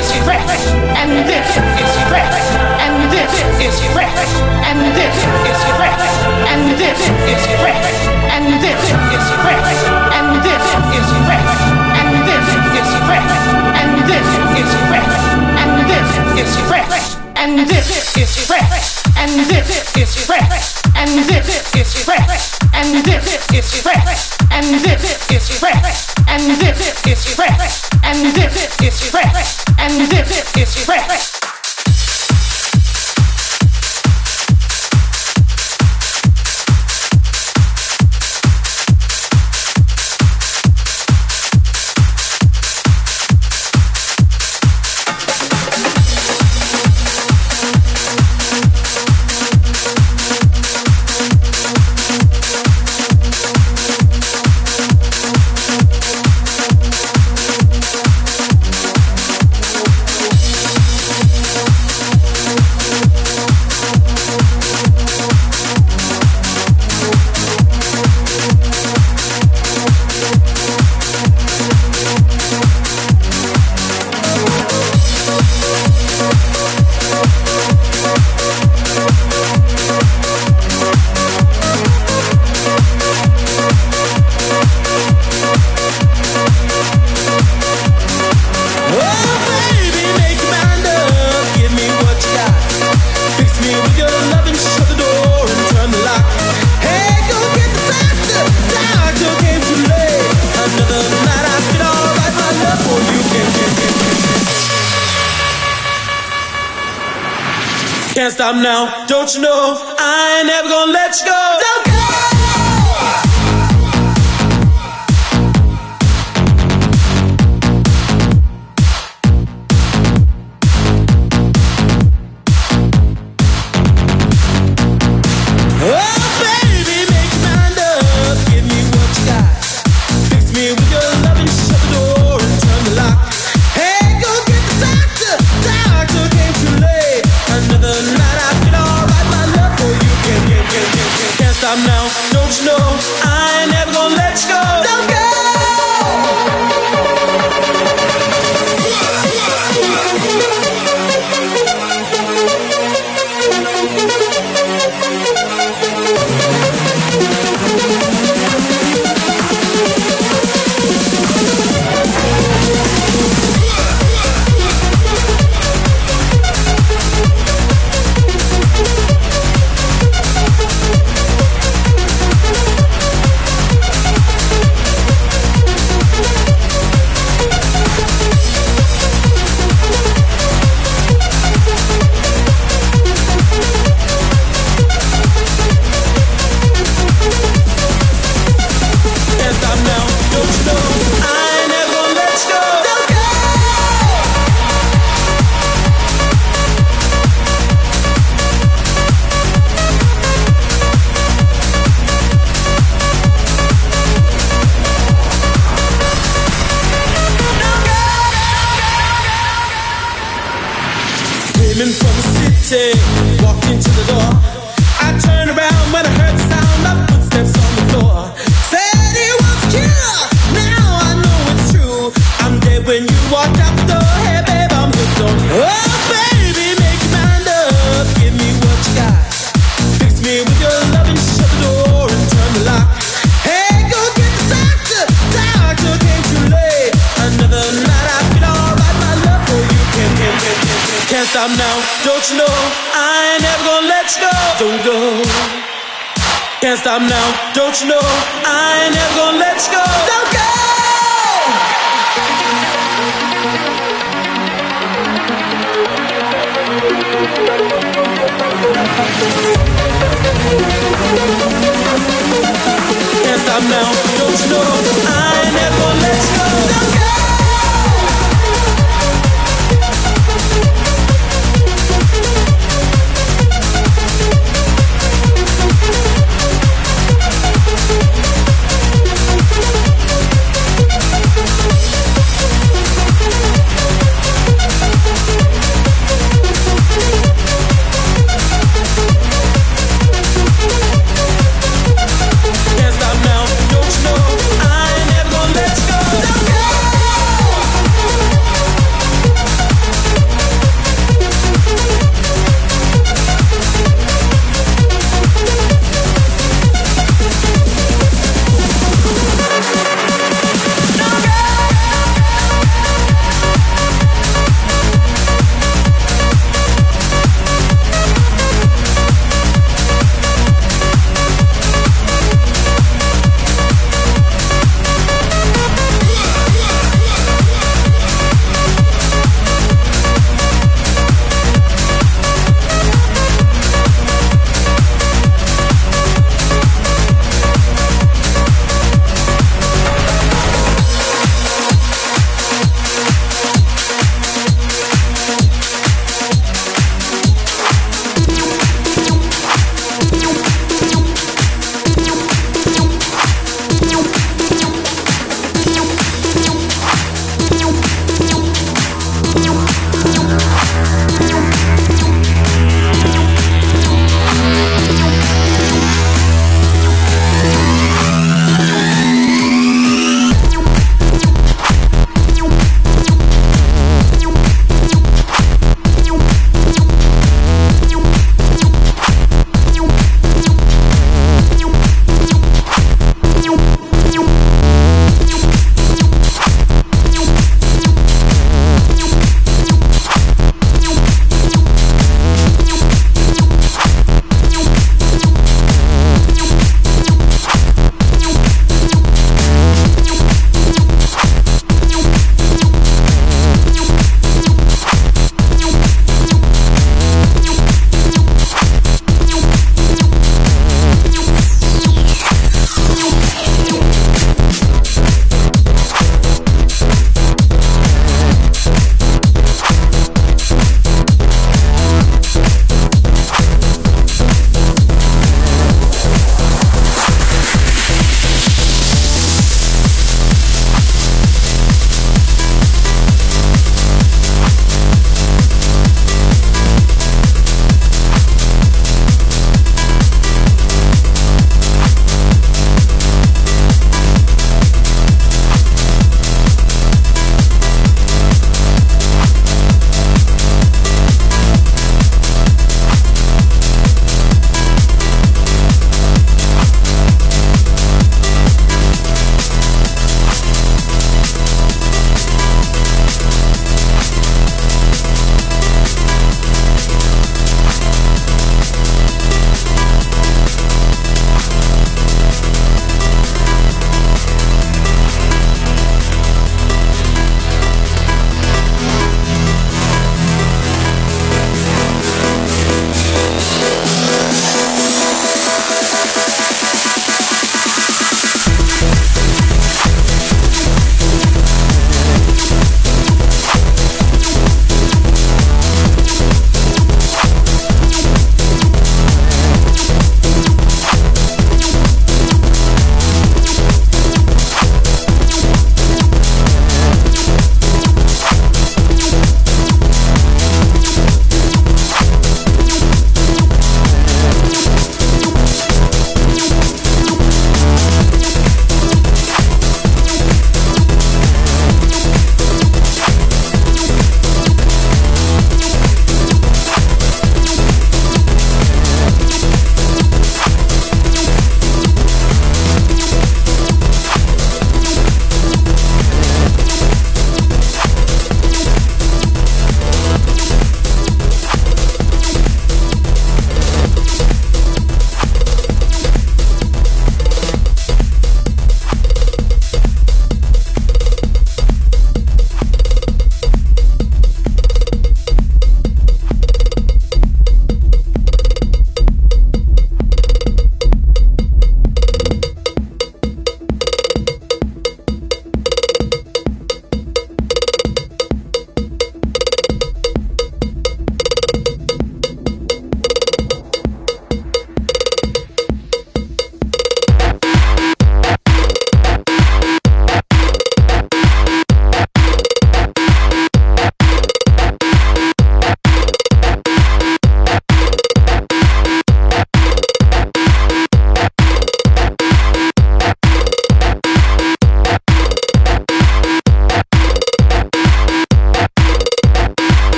is fresh, and this is fresh, and this is fresh, and this is fresh, and this is fresh, and this is fresh, and this is fresh, and this is fresh, and this is fresh, and this is fresh, and this is fresh, and this is fresh, and this is fresh, and this is fresh, and this is fresh, and this is fresh, and this is fresh and this is fresh.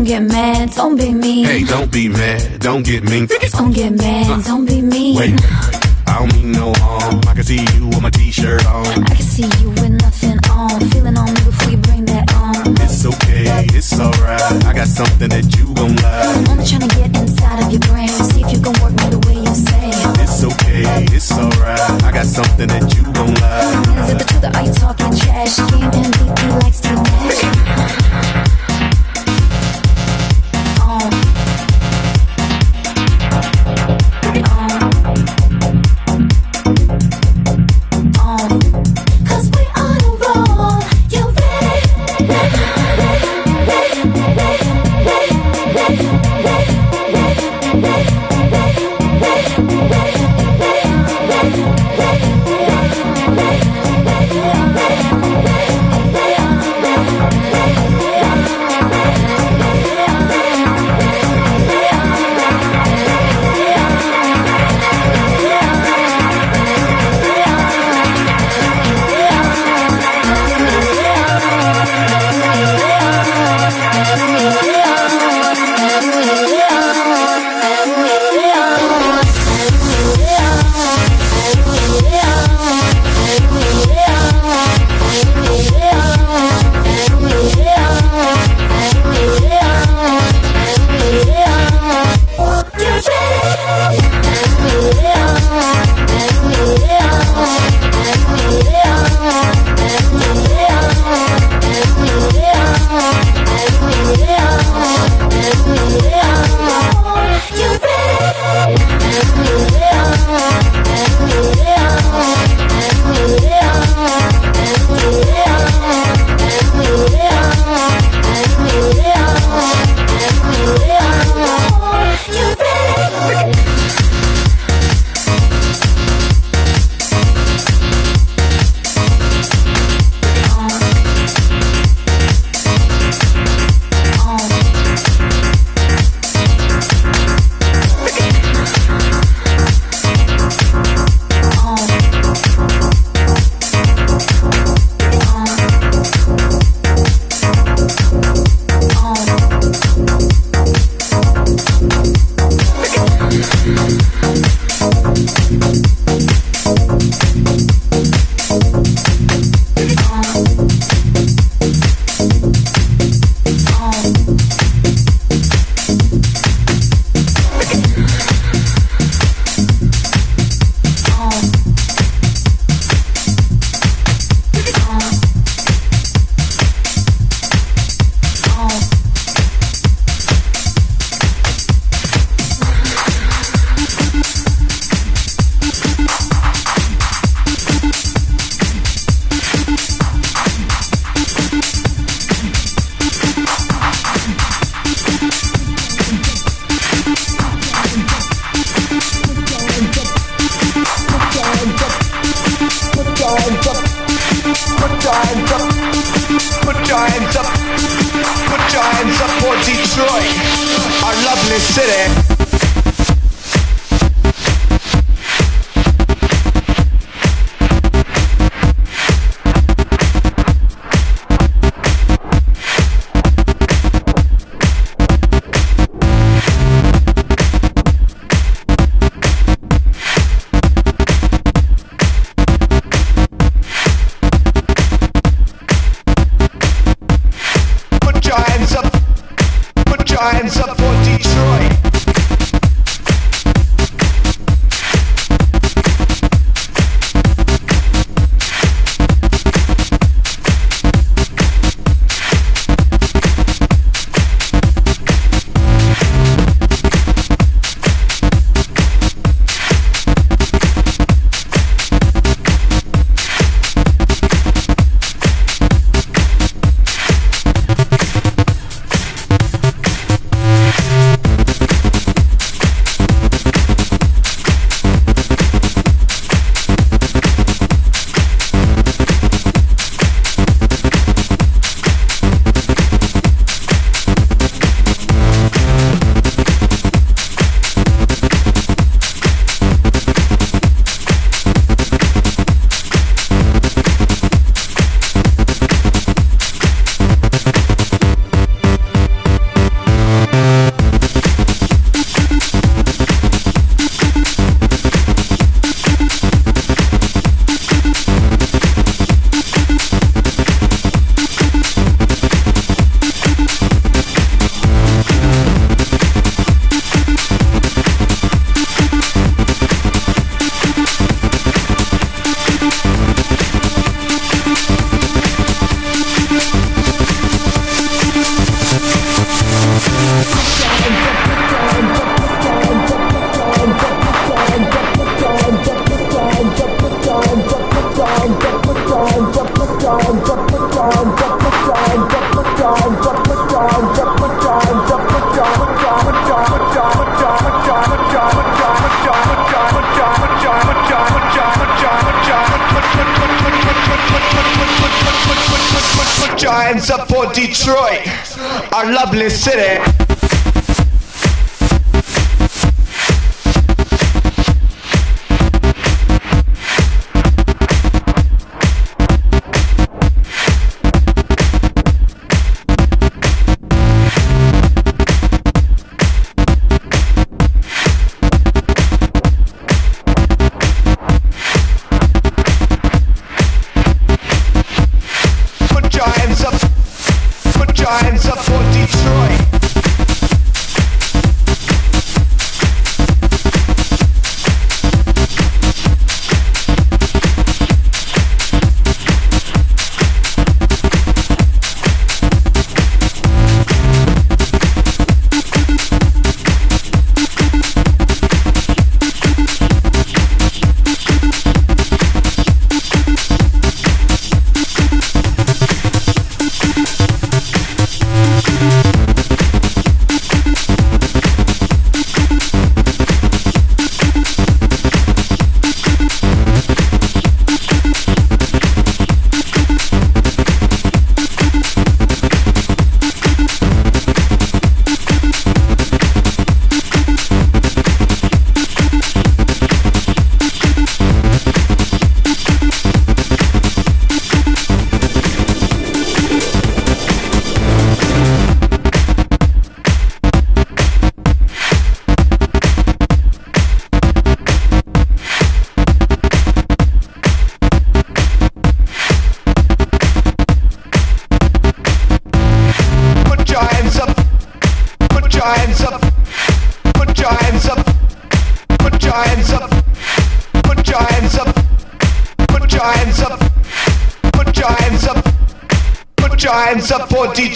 don't get mad, don't be mean. Hey, don't be mad, don't get mean. Don't get mad, don't be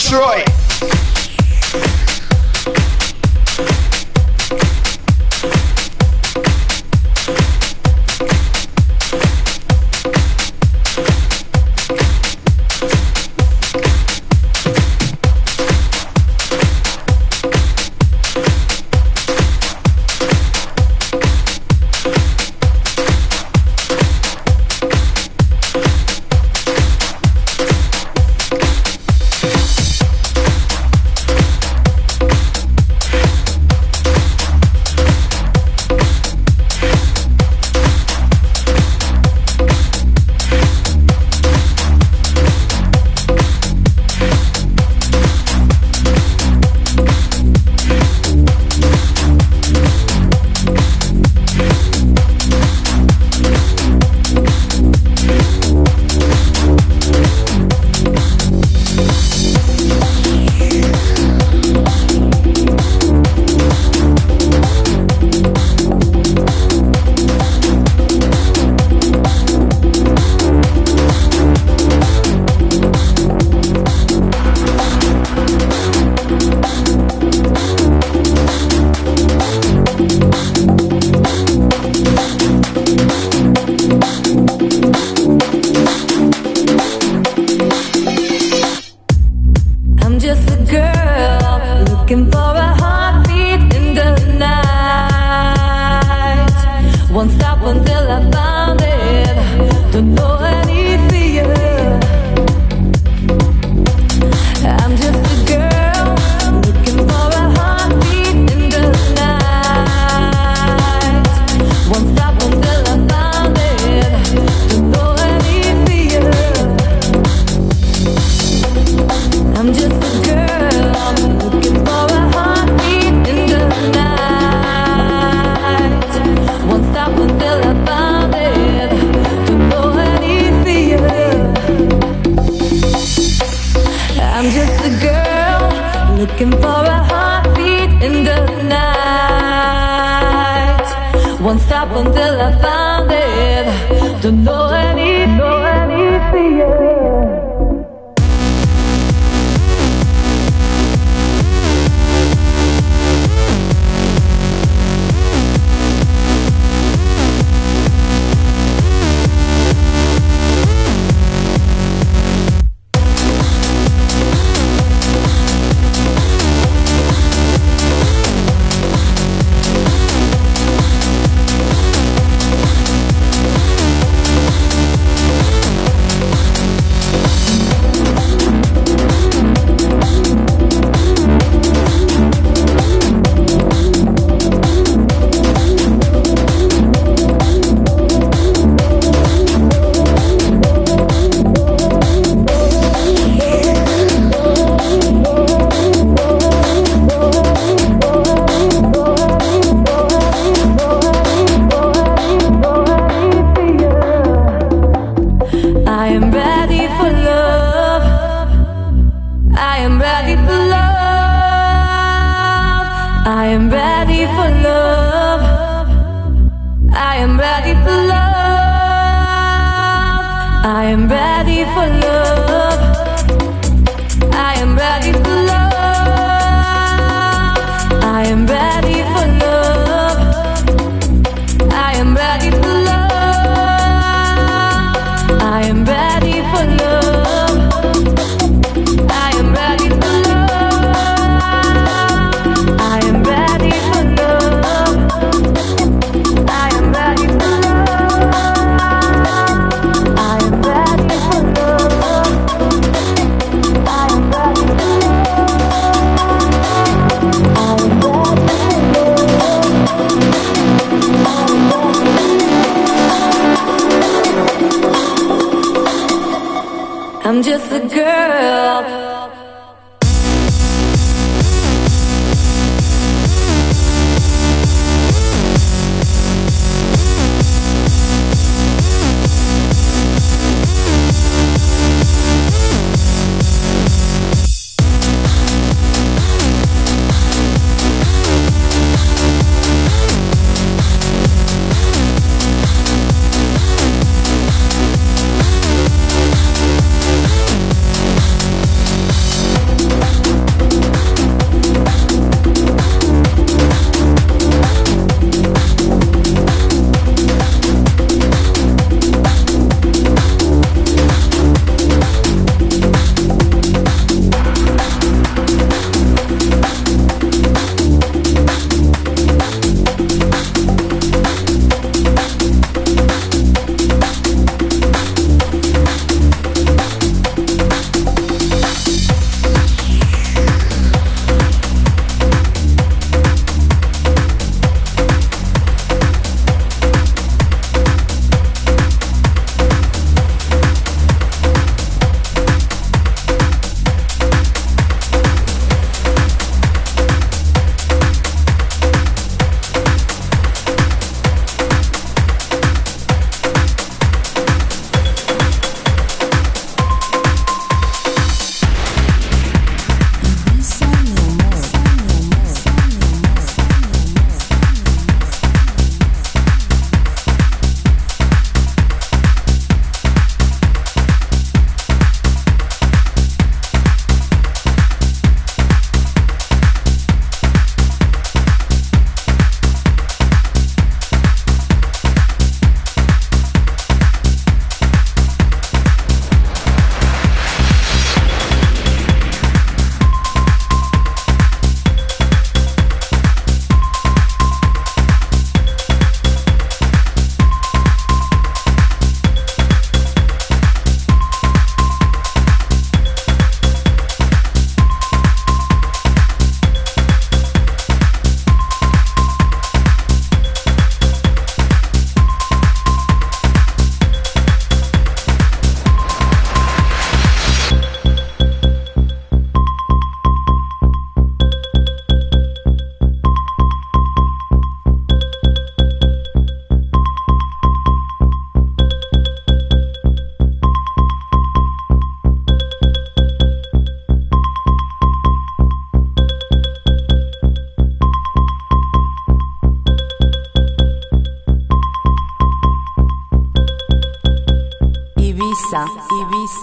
Detroit.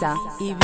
Ibiza, Ibiza.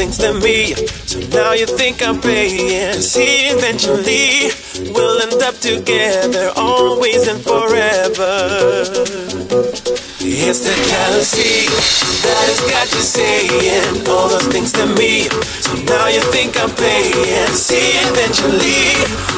Things to me. So now you think I'm paying. See, eventually we'll end up together, always and forever. it's the jealousy that has got you saying all those things to me. So now you think I'm playing. See, eventually